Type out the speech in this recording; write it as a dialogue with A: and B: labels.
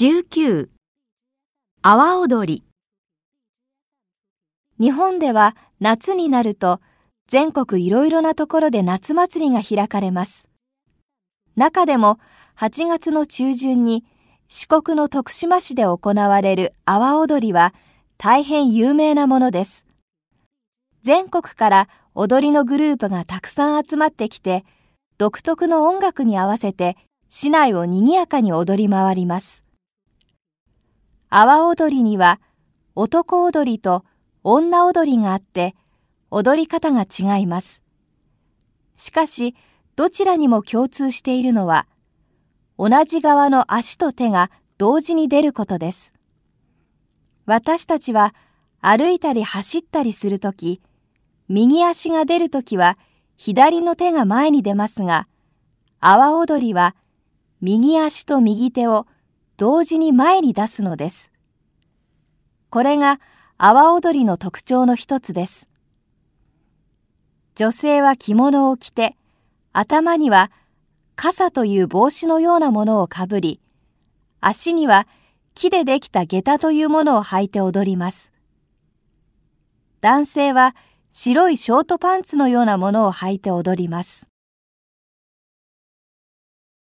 A: 19阿波踊り
B: 日本では夏になると全国いろいろなところで夏祭りが開かれます。中でも8月の中旬に四国の徳島市で行われる阿波踊りは大変有名なものです。全国から踊りのグループがたくさん集まってきて、独特の音楽に合わせて市内を賑やかに踊り回ります。阿波踊りには男踊りと女踊りがあって踊り方が違います。しかしどちらにも共通しているのは同じ側の足と手が同時に出ることです。私たちは歩いたり走ったりするとき、右足が出るときは左の手が前に出ますが、阿波踊りは右足と右手を同時に前に出すのです。これが阿波踊りの特徴の一つです。女性は着物を着て、頭には傘という帽子のようなものをかぶり、足には木でできた下駄というものを履いて踊ります。男性は白いショートパンツのようなものを履いて踊ります。